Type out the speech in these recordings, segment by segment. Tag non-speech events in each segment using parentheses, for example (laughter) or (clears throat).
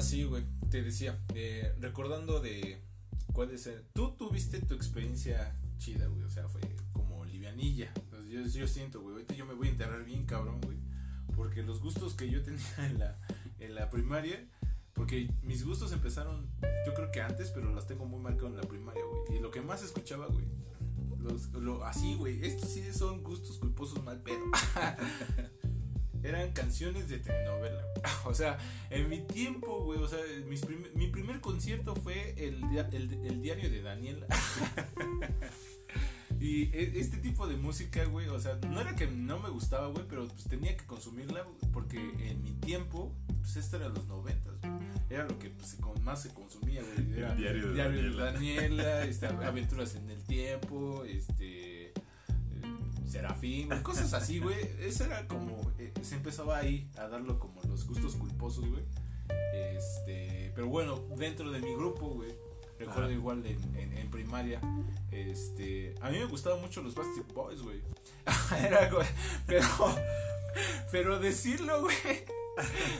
Sí, güey. Te decía, eh, recordando de cuál es el... Tú tuviste tu experiencia chida, güey. O sea, fue como livianilla. Yo, yo siento, güey. Ahorita yo me voy a enterrar bien cabrón, güey. Porque los gustos que yo tenía en la, en la primaria... Porque mis gustos empezaron, yo creo que antes, pero los tengo muy marcados en la primaria, güey. Y lo que más escuchaba, güey. Los, lo, así, güey. Estos sí son gustos culposos mal pedo. (laughs) Eran canciones de telenovela. (laughs) O sea, en mi tiempo, güey, o sea, mis prim mi primer concierto fue el, el, el diario de Daniel. (laughs) y e, este tipo de música, güey, o sea, no era que no me gustaba, güey, pero pues tenía que consumirla porque en mi tiempo, pues esto era los noventas. Era lo que pues, más se consumía, güey. Era El diario de diario Daniela. de Daniela, (laughs) este, aventuras en el tiempo, este eh, Serafín, güey, cosas así, güey. Eso era como eh, se empezaba ahí a darlo como los gustos culposos, güey. Este, pero bueno, dentro de mi grupo, güey, recuerdo Ajá. igual en, en, en primaria, este, a mí me gustaban mucho los Plastic Boys, güey. (laughs) Era, güey, pero, pero decirlo, güey,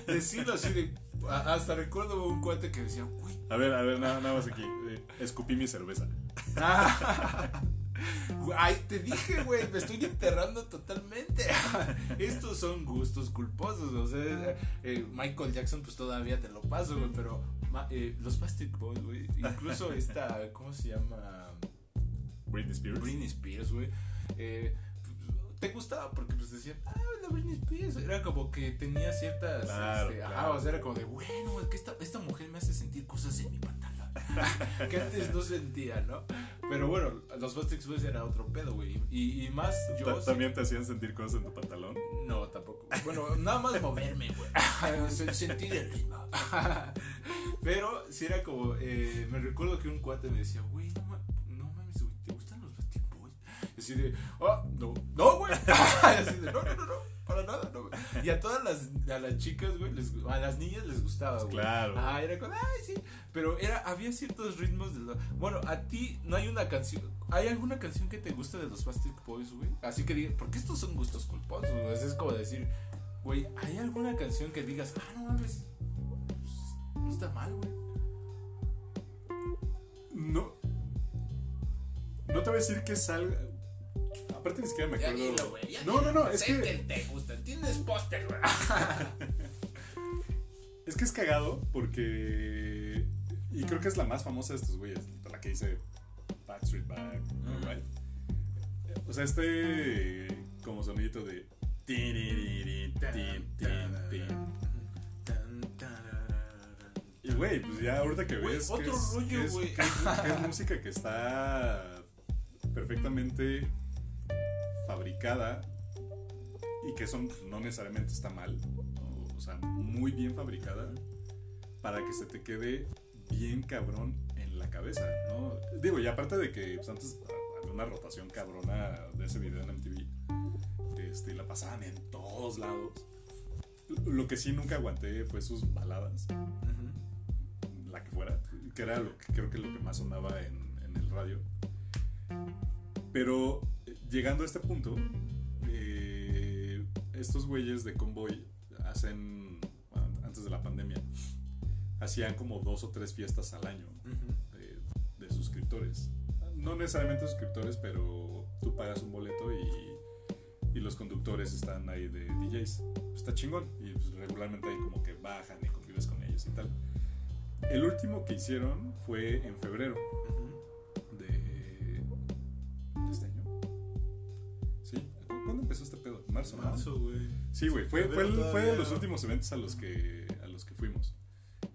decirlo así de, hasta recuerdo un cuate que decía, güey, A ver, a ver, nada, nada más aquí. Eh, escupí mi cerveza. (laughs) Ay, te dije, güey, me estoy enterrando totalmente. (laughs) Estos son gustos culposos. O sea, eh, Michael Jackson, pues todavía te lo paso, güey, pero eh, los Plastic Boys, güey, incluso (laughs) esta, ¿cómo se llama? Britney Spears. Britney Spears, güey. eh, te gustaba porque pues decían, ah, la Britney Spears. Era como que tenía ciertas. Claro, este, ajá, o sea, era como de, bueno, es que esta, esta mujer me hace sentir cosas en mi pantalón. (laughs) que antes no sentía, ¿no? Pero bueno, los Plastic Boys era otro pedo, güey. Y, y más yo. Sí- ¿También te hacían sentir cosas en tu pantalón? No, tampoco. Bueno, nada más moverme, güey. (laughs) Se- Sentir el ritmo. (laughs) Pero sí era como. eh, me recuerdo que un cuate me decía, güey, no así de, ah, no, no, güey. (laughs) Así de, no, no, no, no, para nada, no. güey. Y a todas las, a las chicas, güey, les- a las niñas les gustaba, güey. Claro. Ah, era como, ay, sí. Pero era, había ciertos ritmos de lo- Bueno, a ti no hay una canción. ¿Hay alguna canción que te guste de los Plastic Boys, güey? Así que diga, porque estos son gustos culposos, güey. Es como decir, güey, ¿hay alguna canción que digas, ah, no mames, pues, no está mal, güey? No. No te voy a decir que salga. Aparte ni siquiera me Ya acuerdo. dilo, ya no, no, dilo. no, es que, te gustan, tienes póster, güey. (laughs) es que es cagado porque. Y creo que es la más famosa de estos güeyes. La que dice Backstreet Back. Right? O sea, este. Como sonidito de. Y güey, pues ya ahorita que ves. que otro es, rollo, que es- güey. es música que está perfectamente fabricada y que eso no necesariamente está mal. O, o sea, muy bien fabricada para que se te quede bien cabrón en la cabeza, ¿no? Digo, y aparte de que pues, antes había una rotación cabrona de ese video en MTV. Este, la pasaban en todos lados. Lo que sí nunca aguanté fue sus baladas la que fuera, que era lo que creo que lo que más sonaba en, en el radio. Pero llegando a este punto, eh, estos güeyes de Convoy hacen, antes de la pandemia, hacían como dos o tres fiestas al año Ujú. de, de suscriptores. No necesariamente suscriptores, pero tú pagas un boleto y, y los conductores están ahí de DJs. Está chingón. Y pues, regularmente ahí como que bajan y convives con ellos y tal. El último que hicieron fue en febrero Ujú. Empezó este pedo? ¿Marzo? no? Marzo, güey. Sí, güey. Fue, fue, el- fue de los últimos eventos a los que, a los que fuimos.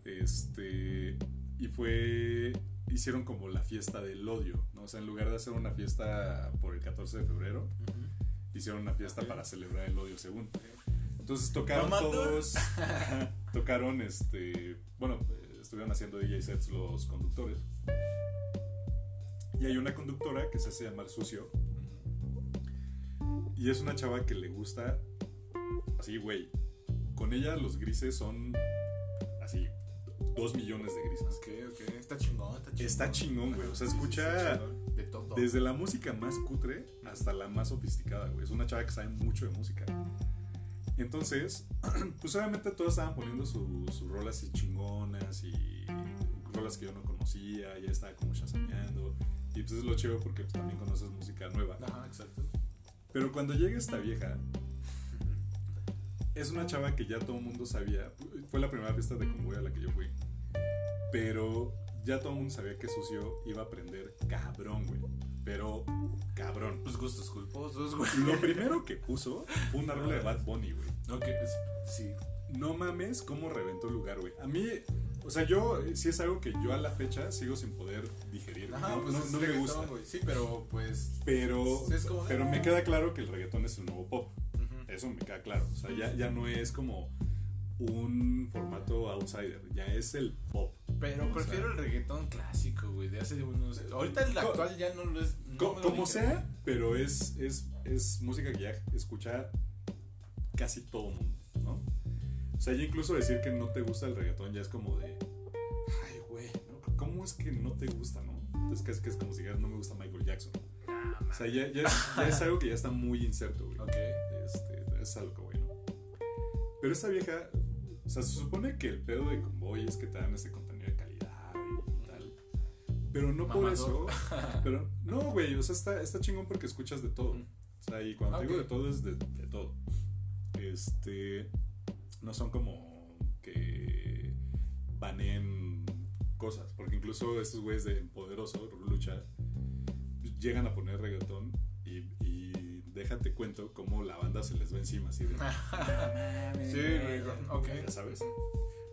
Este. Y fue. Hicieron como la fiesta del odio, ¿no? O sea, en lugar de hacer una fiesta por el 14 de febrero, hicieron una fiesta para celebrar el odio según. Entonces tocaron todos. (laughs) tocaron este. Bueno, estuvieron haciendo DJ sets los conductores. Y hay una conductora que se hace llamar Sucio. Y es una chava que le gusta. Así, güey. Con ella los grises son. Así. Dos millones de grises. Ok, ok. Está chingón, está chingón. Está chingón, güey. O sea, escucha. De todo. Desde la música más cutre hasta la más sofisticada, güey. Es una chava que sabe mucho de música. Entonces, (clears throat) pues obviamente todos estaban poniendo sus su rolas y chingonas y rolas que yo no conocía, ya estaba como chasameando. Y pues es lo chido porque pues, también conoces música nueva. Ajá, exacto. Pero cuando llega esta vieja, es una chava que ya todo el mundo sabía. Fue la primera fiesta de convoy a la que yo fui. Pero ya todo el mundo sabía que Sucio iba a aprender cabrón, güey. Pero cabrón. Pues gustos culposos, güey. Lo primero que puso fue una rola de Bad Bunny, güey. Ok, es- sí. No mames cómo reventó el lugar, güey. A mí, o sea, yo eh, sí es algo que yo a la fecha sigo sin poder digerir. Ajá, no, pues no- es no me gusta. Sí, pero pues. Pero, Es como- pero me queda claro que el reggaetón es el nuevo pop. Eso me queda claro. O sea, ya, ya no es como un formato outsider. Ya es el pop. Pero O prefiero sea- el reggaetón clásico, güey, de hace unos. Ahorita el actual ya no lo es. no Co- como sea, pero es, es, es música que ya escucha casi todo el mundo, ¿no? O sea, ya incluso decir que no te gusta el reggaetón ya es como de. Ay, güey, ¿no? ¿cómo es que no te gusta, no? Entonces, que es, que es como si no me gusta Michael Jackson. O sea, ya, ya es, ya es algo que ya está muy inserto, güey. Ok. Este, es algo que bueno. Pero esta vieja, o sea, se supone que el pedo de Convoy es que te dan este contenido de calidad y tal. Pero no por eso. Mamador. (laughs) Pero no, güey, o sea, está, está chingón porque escuchas de todo. O sea, y cuando te Ok. digo de todo es de, de todo. Este. No son como que baneen cosas. Porque incluso estos güeyes de Poderoso, Lucha, llegan a poner reggaetón y, y déjate cuento cómo la banda se les va encima. Así de. (laughs) Sí, güey, ok. Ya sabes.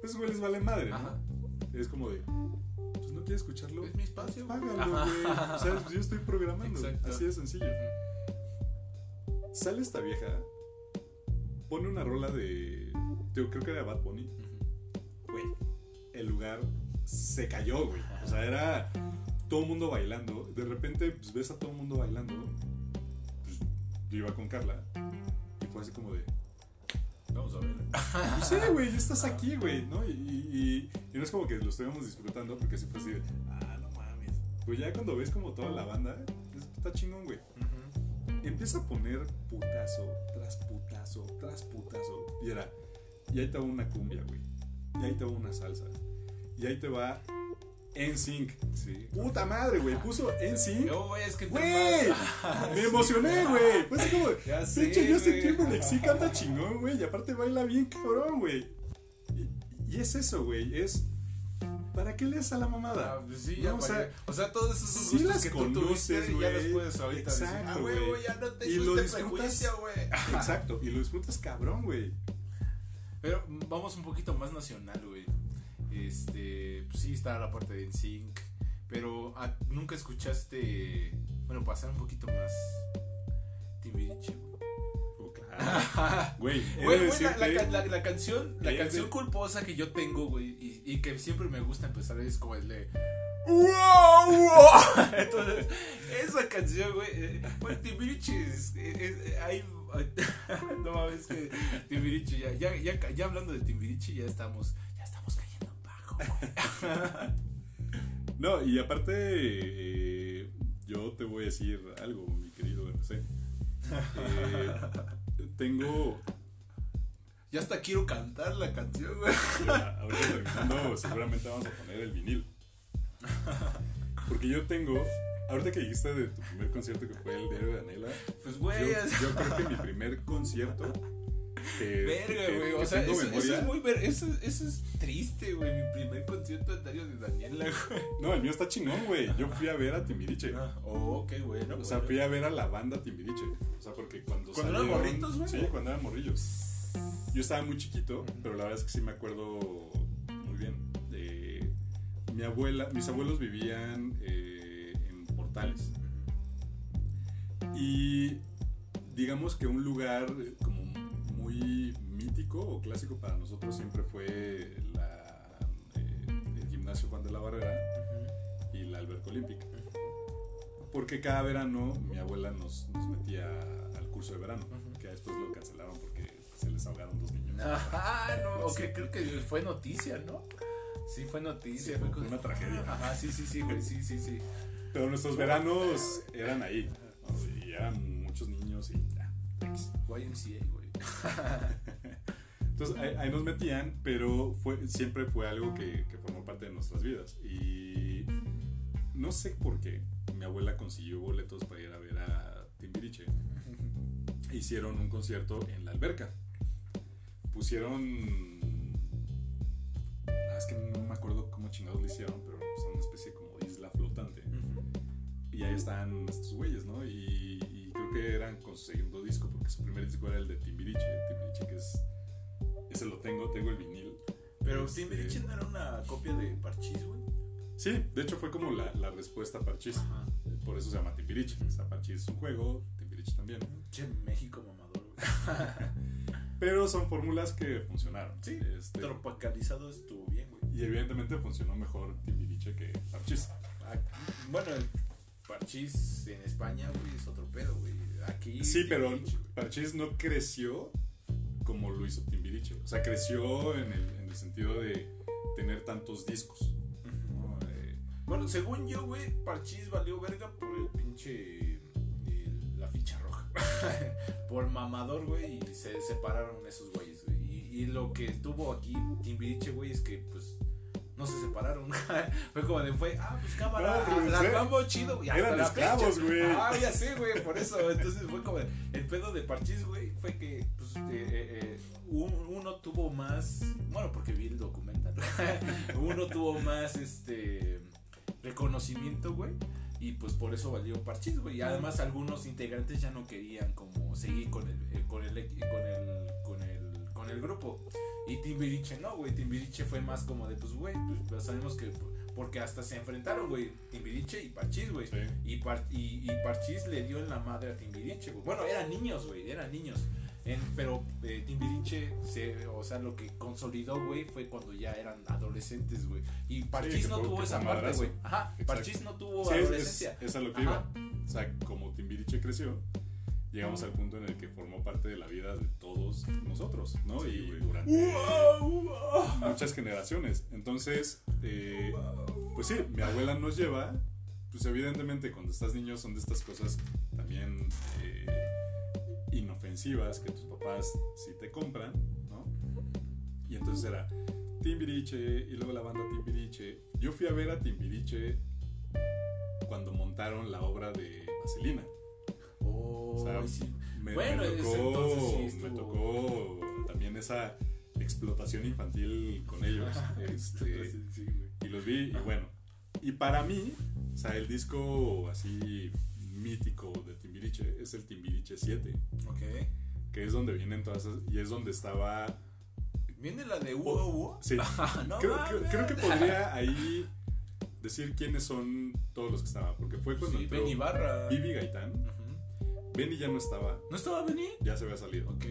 Pues güey les vale madre, ¿no? Ajá. Es como de. Pues no quieres escucharlo. Es mi espacio. Págalo, güey. O sea, pues yo estoy programando. Exacto. Así de sencillo. Sale esta vieja, pone una rola de. Yo creo que era Bad Bunny. Güey, el lugar se cayó, güey. O sea, era todo el mundo bailando. De repente, pues ves a todo el mundo bailando. Pues, yo iba con Carla. Y fue así como de. Vamos a ver. Pues sí, güey, ya estás aquí, güey, ¿no? Y, y- y no es como que lo estemos disfrutando porque siempre así de. Ah, no mames. Pues ya cuando ves como toda la banda, es- está chingón, güey. Empieza a poner putazo tras putazo tras putazo. Y era, y ahí te va una cumbia, güey. Y ahí te va una salsa. Y ahí te va NSYNC. Sí. Puta madre, güey. Puso NSYNC. No, güey, es que Güey, me (laughs) emocioné, güey. Pues como, pinche Justin. Timberlake sí (laughs) canta chingón, güey. Y aparte baila bien cabrón, güey. Y, y es eso, güey. Es, ¿para qué lees a la mamada? Ah, pues sí, No, ya o sea, o sea, todos esos sí gustos las que tú conoces, tuviste, ya los puedes ahorita decir, Exacto, ah, güey, güey. güey, ya no te Y lo este disfrutas- güey. (laughs) Exacto. Y lo disfrutas cabrón, güey. Pero vamos un poquito más nacional, güey. Este, pues sí, está la parte de NSYNC, pero ah, nunca escuchaste, bueno, pasar un poquito más Timbiriche, güey. Oh, claro. (laughs) Güey, he de Güey, güey, la, la canción, la canción de- culposa que yo tengo, güey, y, y que siempre me gusta empezar es como el de (laughs) ¡Wow! wow". (laughs) Entonces, esa canción, güey, eh, güey, Timbiriche es, es- es- hay- (laughs) no mames que Timbiriche ya, ya, ya, ya hablando de Timbiriche ya estamos, ya estamos cayendo bajo. (laughs) No, y aparte, eh, yo te voy a decir algo, mi querido RC. Eh, tengo. Ya hasta quiero cantar la canción, güey. ya, ahorita terminando, seguramente vamos a poner el vinil. (laughs) Porque yo tengo. Ahorita que dijiste de tu primer concierto que fue el diario de Anela, Pues, yo, güey, yo creo que mi primer concierto. Que, Verga, güey. O sea, eso, es muy ver, eso, eso es triste, güey. Mi primer concierto en Dario de Daniela, güey. No, el mío está chingón, güey. Yo fui a ver a Timbiriche. Ah, oh, ok, bueno. O sea, fui a ver a la banda Timbiriche. O sea, porque cuando ¿Cuando eran salieron- morritos, güey? Sí, cuando eran morrillos. Yo estaba muy chiquito, pero la verdad es que sí me acuerdo muy bien. De mi abuela, mis abuelos vivían eh, en Portales. Y digamos que un lugar como muy mítico o clásico para nosotros siempre fue la, eh, el gimnasio Juan de la Barrera y la alberca olímpica. Porque cada verano mi abuela nos, nos metía al curso de verano, Ujú. que después lo cancelaron porque se les ahogaron dos niños. Ajá, no, ok, Sí. creo que fue noticia, ¿no? Sí, fue noticia. Sí, fue fue una tragedia. Ajá, sí, sí, sí, güey, sí, sí, sí. Pero nuestros veranos eran ahí. Y eran muchos niños y ya. X. YMCA, güey. (laughs) Entonces ahí, ahí nos metían, pero fue, siempre fue algo que, que formó parte de nuestras vidas. Y no sé por qué mi abuela consiguió boletos para ir a ver a Timbiriche. Hicieron un concierto en la alberca. Pusieron. ah, Es que no me acuerdo cómo chingados lo hicieron, pero es una especie de. Y ahí están estos güeyes, ¿no? Y, y creo que eran con su segundo disco, porque su primer disco era el de Timbiriche. Timbiriche, que es. Ese lo tengo, tengo el vinil. Pero Este- Timbiriche no era una copia de Parchís, güey. Sí, de hecho fue como la, la respuesta a Parchís. Ajá. Por eso se llama Timbiriche. O sea, Parchís es un juego, Timbiriche también. Che, México mamador, güey. (laughs) Pero son fórmulas que funcionaron. Sí, Este, Tropicalizado estuvo bien, güey. y evidentemente funcionó mejor Timbiriche que Parchís. Ah, Bueno, Parchís en España, güey, es otro pedo, güey. Aquí. Sí, pero. Parchís no creció como lo hizo Timbiriche. O sea, creció en el, en el sentido de tener tantos discos. ¿no? Eh, Bueno, según yo, güey, Parchís valió verga por el pinche. el- la ficha roja. (laughs) por mamador, güey, y se separaron esos güeyes, güey. Y, y lo que tuvo aquí Timbiriche, güey, es que, pues. No se separaron. (laughs) fue como de fue, ah, pues cámara, No, pues, la eh, vamos chido, hasta eran la esclavos, güey. Ah, ya sé, güey, por eso. Entonces fue como el pedo de Parchís, güey, fue que, pues, eh, eh, un- uno tuvo más, bueno, porque vi el documental. (laughs) uno tuvo más, este, reconocimiento, güey. Y pues por eso valió Parchís, güey. Y además algunos integrantes ya no querían como seguir con el, eh, con el, con el, con el, con el grupo. Y Timbiriche no, güey. Timbiriche fue más como de, pues, güey, pues, sabemos que, porque hasta se enfrentaron, güey, Timbiriche y Parchís, güey. sí. Y, Par- y, y Parchís le dio en la madre a Timbiriche, güey. Bueno, eran niños, güey, eran niños. En- pero eh, Timbiriche, se, o sea, lo que consolidó, güey, fue cuando ya eran adolescentes, güey. Y Parchís que no tuvo esa parte, güey. Ajá, Exacto. Parchís no tuvo Sí, es, adolescencia. es, es a lo que Ajá. iba. O sea, como Timbiriche creció, llegamos al punto en el que formó parte de la vida de todos nosotros, ¿no? Sí, y durante muchas generaciones. Entonces, eh, pues sí, mi abuela nos lleva, pues evidentemente cuando estás niño son de estas cosas también eh, inofensivas que tus papás sí te compran, ¿no? Y entonces era Timbiriche y luego la banda Timbiriche. Yo fui a ver a Timbiriche cuando montaron la obra de Vaselina. Oh, O sea, sí. Me, Bueno, me tocó, entonces sí me tocó también esa explotación infantil con (laughs) ellos. este, Sí, y los vi, y bueno. Y para mí, o sea, el disco así mítico de Timbiriche es el Timbiriche 7, Ok. que es donde vienen todas esas. Y es donde estaba. ¿Viene la de Hugo Hugo? Sí, (laughs) no creo, mames. creo- creo que podría ahí decir quiénes son todos los que estaban. Porque fue cuando Sí, entró. Vivi Gaitán. Ujú. Benny ya no estaba, ¿No estaba Benny? ya se había salido. Ok.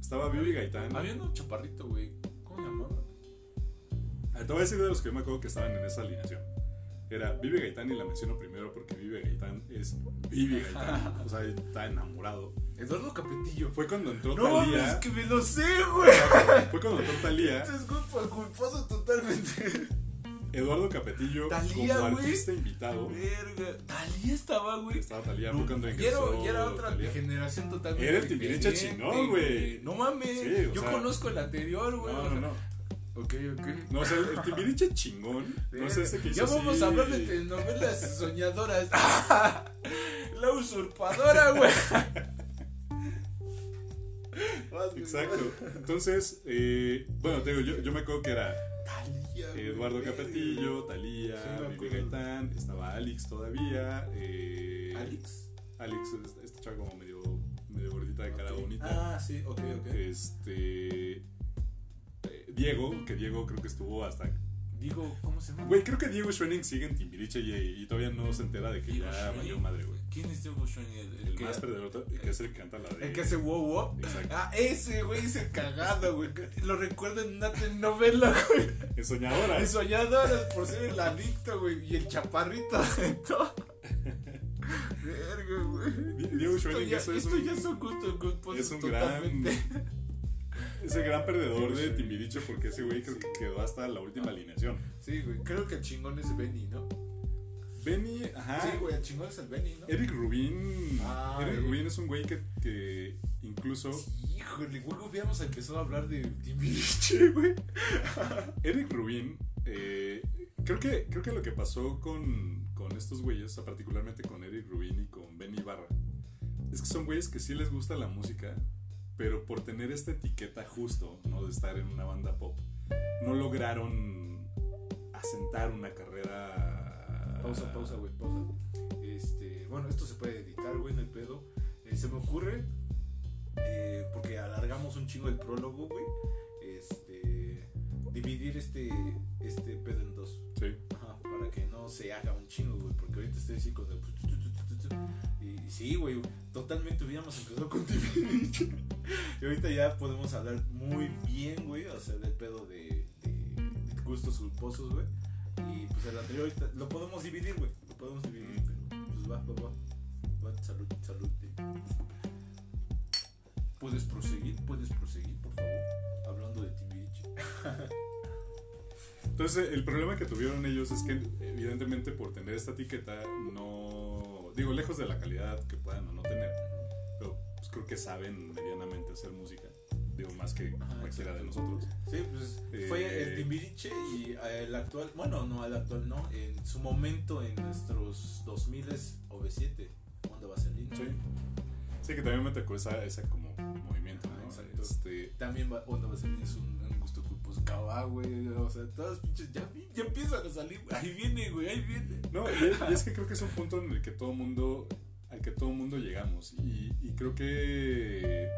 Estaba Vivi Gaitán. Había un chaparrito, güey. ¿Cómo llamaba? Ah, Te voy a decir de los que yo me acuerdo que estaban en esa alineación. Era Vive Gaitán y la menciono primero porque Vive Gaitán es Vive Gaitán. (laughs) O sea, está enamorado. Eduardo Capetillo. Fue cuando entró No Talía. que me lo sé, güey. Fue cuando entró Talía. Este es culpa, culposo totalmente. Eduardo Capetillo como artista invitado. Verga. Talía estaba, güey. Estaba Talía, No, cuando ingresó. y era otra Thalía. generación totalmente. Era el Timbiriche chingón, güey. No mames. Sí, Yo sea- conozco el anterior, güey. No, no, no. Ok, ok. No, o sea, el Timbiriche chingón. No es este que hizo ya vamos así- a hablar de telenovelas soñadoras. (laughs) La usurpadora, güey. Exacto. Entonces, eh, bueno, te digo, yo, yo me acuerdo que era Talía. Eduardo Capetillo, Talía, Vivi. Gaitán, estaba Alex todavía. eh, ¿Alex? Alex, es- esta chava como medio, medio gordita de cara bonita. Ah, sí, ok, ok. Este. eh, Diego, que Diego creo que estuvo hasta. Digo, ¿cómo se llama? Güey, creo que Diego Schwenning sigue en Timbiriche y, y todavía no se entera de que Diego ya valió madre, güey. ¿Quién es Diego Schwenning? El, el El que, más perdedor, el que es el que canta la de. el que hace wow wow. Exacto. Ah, ese güey es el cagado, güey. Lo recuerdo en una telenovela, güey. En Soñadora. En Soñadoras por ser el adicto, güey. Y el chaparrito de todo. Verga, güey. Di- Diego Esto Schwenning ya, eso es esto un- ya gustos culposos es un gran. Es el gran perdedor de Sí. Timbiriche porque ese güey creo que quedó hasta la última alineación. Sí, güey. Creo que el chingón es Benny, ¿no? Benny, ajá. Sí, güey, el chingón es el Benny, ¿no? Eric Rubin. Ah, Eric Eric. Rubin es un güey que, que incluso. Híjole, güey, hubiéramos empezado a hablar de Timbiriche, (laughs) güey. Eric Rubin, eh, creo, que, creo que lo que pasó con, con estos güeyes, o sea, particularmente con Eric Rubin y con Benny Barra, es que son güeyes que sí les gusta la música, pero por tener esta etiqueta justo, ¿no? De estar en una banda pop, no lograron asentar una carrera. Pausa, pausa, güey, pausa. Este, bueno, esto se puede editar, güey, en el pedo. Eh, se me ocurre, eh, porque alargamos un chingo el prólogo, güey. Este, dividir este, este pedo en dos. Sí. Ajá, para que no se haga un chingo, güey. Porque ahorita estoy así con el. Y, y sí, güey, totalmente hubiéramos empezado con Timbiriche. (laughs) Y ahorita ya podemos hablar muy bien, güey, o sea, del pedo de, de- gustos culposos, güey. Y pues el anterior ahorita lo podemos dividir, güey. Lo podemos dividir, pero pues va, va, va. Salud, salud. Puedes proseguir, puedes proseguir, por favor. Hablando de Timbiriche. Entonces, el problema que tuvieron ellos es que, evidentemente, por tener esta etiqueta, no. Digo, lejos de la calidad que puedan o no tener, pero pues, creo que saben medianamente hacer música. Digo, más que Ajá, cualquiera de nosotros. Sí, pues Eh, fue el Timbiriche y eh, el actual, bueno, no, el actual no, en su momento en nuestros 2000 o V7, Onda Vaselina. Sí. Sí, que también me tocó esa, esa como movimiento, Ah, ¿no? exacto. Este, También va- Onda Vaselina es un. Cabá, güey, o sea, todas pinches, ya, ya empiezan a salir, ahí viene, güey, ahí viene. No, y es, que creo que es un punto en el que todo mundo, al que todo mundo llegamos. Y, creo que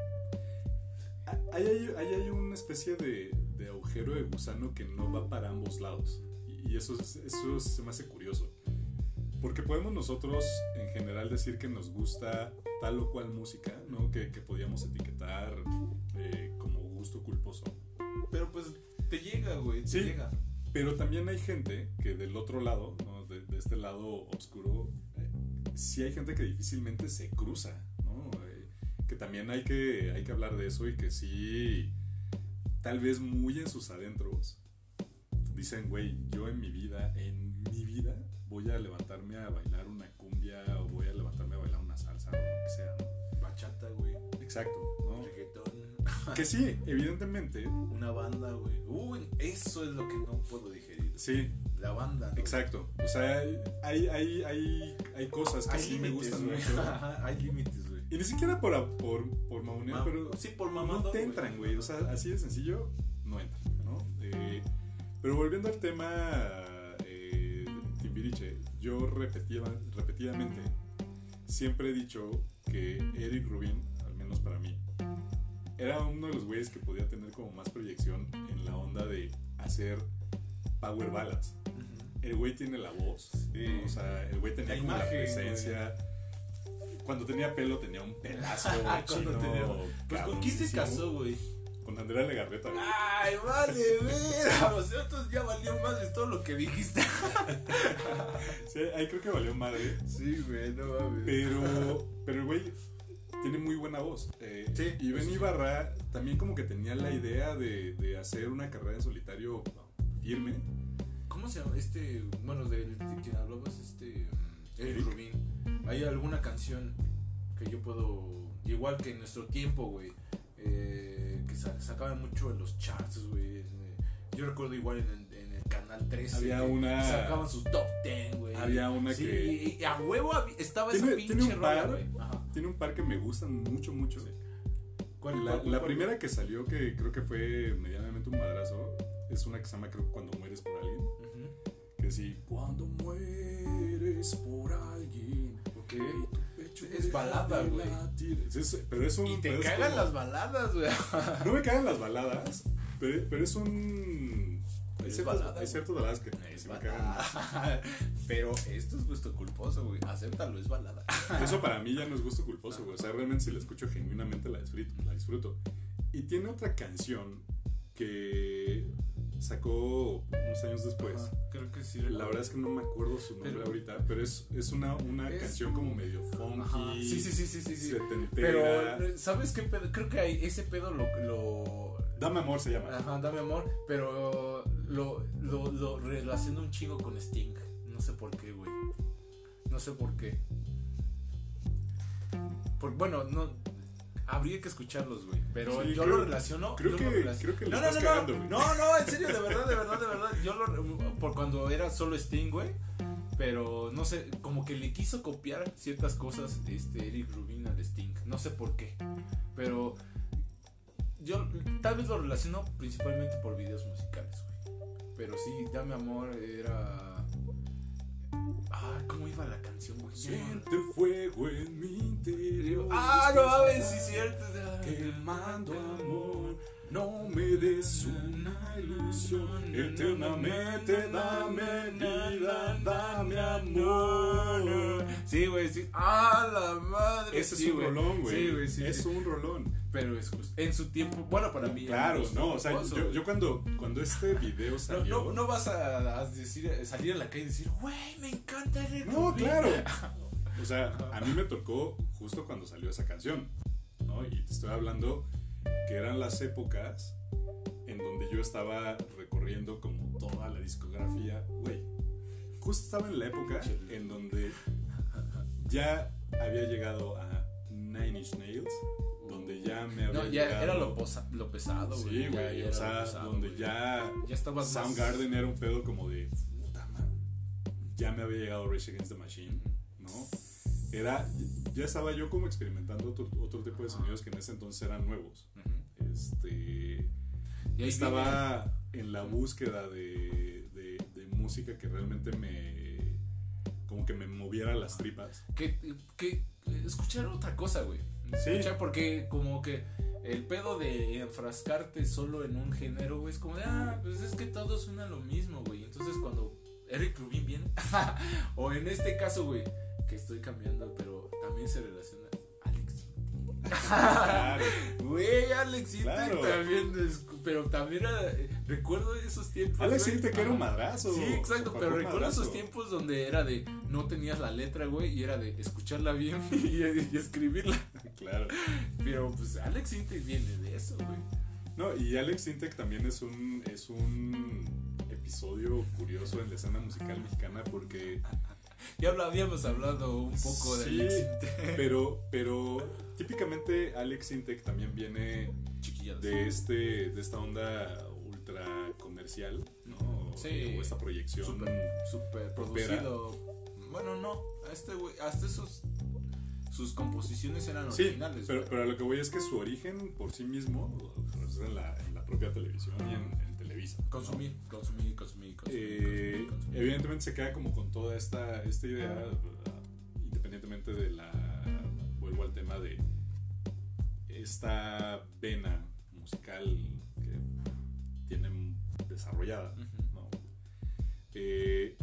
hay, hay, hay, una especie de, de agujero de gusano que no va para ambos lados. Y, eso, es- eso se me hace curioso. Porque podemos nosotros en general decir que nos gusta tal o cual música, ¿no? Que, que podíamos etiquetar te llega, güey, te Sí. llega. Pero también hay gente que del otro lado, ¿no? de, de este lado oscuro, eh, sí hay gente que difícilmente se cruza, ¿no? Eh, que también hay que, hay que hablar de eso y que sí, tal vez muy en sus adentros, dicen, güey, yo en mi vida, en mi vida, voy a levantarme a bailar una cumbia o voy a levantarme a bailar una salsa o lo que sea, ¿no? Bachata, güey, Exacto, ¿no? Que sí, evidentemente, una banda, güey. Uy, eso es lo que no puedo digerir. sí, La banda, ¿no? Exacto. O sea, hay, hay, hay, hay cosas que Hay sí me gustan güey. mucho. (laughs) Hay límites, güey. Y ni siquiera por, por, por mamonear, Ma- pero sí, por mamado, no te entran, güey. O sea, así de sencillo, no entran, ¿no? Eh, pero volviendo al tema eh, Timbiriche, yo repetía, repetidamente siempre he dicho que Eric Rubin, al menos para mí, era uno de los güeyes que podía tener como más proyección en la onda de hacer power ballads. El güey tiene la voz, Sí. o sea, el güey tenía La como la presencia. Cuando tenía pelo tenía un pelazo (laughs) chino. tenía- Pues con quién se casó, güey. Con Andrea Legarreta. güey. Ay, vale, güey. O sea, entonces ya valió más de todo lo que dijiste. (laughs) Sí, ahí creo que valió madre. Sí, güey, no mames. Pero, pero el güey tiene muy buena voz. Eh, Sí, y Ben. Ibarra también como que tenía la idea de, de hacer una carrera en solitario firme. ¿Cómo se llama? Este, bueno, del de quien hablabas, este. mm, Eric. Rubin. ¿Hay alguna canción que yo puedo. Igual que en nuestro tiempo, güey. eh, que sa- sacaban mucho en los charts, güey. eh, Yo recuerdo igual en el, en el canal 13. Había una- Sacaban sus top 10, güey. Había una Sí, que- y a huevo estaba esa pinche tiene un rola, par. güey. Tiene un par que me gustan mucho, mucho. ¿Cuál, La, cuál, la cuál? primera que salió, que creo que fue medianamente un madrazo, es una que se llama creo Cuando mueres por alguien. Ujú. Que sí, cuando mueres por alguien. Ok. Es balada, güey. pero es un. Y te cagan como- las baladas, güey. (laughs) No me cagan las baladas, pero, pero es un. Es ciertas, balada, hay ciertas baladas que Es me cagan. (laughs) Pero esto es gusto culposo, güey. Acéptalo, es balada. (laughs) Eso para mí ya no es gusto culposo, güey. O sea, realmente si la escucho genuinamente la disfruto, la disfruto. Y tiene otra canción que sacó unos años después. Ajá, Creo que sí. La verdad es que no me acuerdo su nombre Pero- ahorita, pero es, es una, una Es- canción como medio funky, Ajá. Sí, sí, sí, sí, sí. Pero, ¿sabes qué pedo? Creo que ese pedo lo. lo Dame amor se llama. ajá, dame amor. Pero lo, lo, lo relaciono un chingo con Sting. No sé por qué, güey. No sé por qué. Por, bueno, no. Habría que escucharlos, güey. Pero Sí, yo creo- lo relaciono. creo yo que- lo relaciono- creo que no, no, no, cagando, no, güey. no, no, en serio, de verdad, de verdad, de verdad. Yo lo. Por cuando era solo Sting, güey. Pero no sé, como que le quiso copiar ciertas cosas este Eric Rubin al Sting. No sé por qué. Pero yo tal vez lo relaciono principalmente por videos musicales, güey. Pero sí, Dame Amor era. Ah, ¿cómo iba la canción, güey? Siente fuego en mi interior. Ah, no mames, sí, cierto. Quemando amor, no me des una ilusión. Eternamente dame vida, dame amor. Sí, güey, sí. Ah, la madre. Ese sí, es un rolón, güey. Sí, güey, sí. Es un rolón. Pero es justo- en su tiempo, bueno, para mí. Claro, no, o sea, yo, yo cuando, cuando este video salió. no, no vas a, decir, salir a la calle y decir, güey, me encanta Eric No, Rubin". claro. (laughs) O sea, a mí me tocó justo cuando salió esa canción, ¿no? Y te estoy hablando que eran las épocas en donde yo estaba recorriendo como toda la discografía, güey. Justo estaba en la época en donde ya había llegado a Nine Inch Nails, donde ya me había No, ya llegado- era lo, posa- lo pesado, güey. Sí, güey, o sea, pesado, donde güey. ya Ya estabas más- Soundgarden era un pedo como de puta. Ya me había llegado Rage Against the Machine, ¿no? Era, ya estaba yo como experimentando otro, otro tipo de sonidos que en ese entonces eran nuevos. Este, Y ahí estaba en la búsqueda de, de, de música que realmente me, como que me moviera las tripas. que, que escuchar otra cosa, güey. Sí. Escuchar porque como que el pedo de enfrascarte solo en un género, güey, es como de, ah, pues es que todo suena lo mismo, güey. Entonces cuando Eric Rubin viene, (laughs) o en este caso, güey, que estoy cambiando, pero también se relaciona Alex. Claro. Güey, Alex Intec Claro. también, pero también era- recuerdo esos tiempos. Alex. Intec era un madrazo. Sí, exacto, pero recuerdo madrazo. esos tiempos donde era de no tenías la letra, güey, y era de escucharla bien (laughs) y, y escribirla. Claro. Pero pues Alex Intec viene de eso, güey. No, y Alex Intec también es un, es un episodio curioso en la escena musical mexicana porque Ya habíamos hablado un poco de. Alex Intec. Pero, pero típicamente Alex Intec también viene de este, de esta onda ultra comercial, ¿no? Sí. O esta proyección. Súper, súper Popera. producido. Bueno, no, este güey, hasta esos sus composiciones eran Sí, originales. pero, pero lo que voy es que su origen por sí mismo pues, es en la, en la propia televisión y en, en Televisa. ¿no? Consumir, consumir, consumir, consumir, Eh, consumir, consumir. evidentemente se queda como con toda esta, esta idea, uh, independientemente de la. Vuelvo al tema de esta vena musical que tienen desarrollada. ¿no? Eh,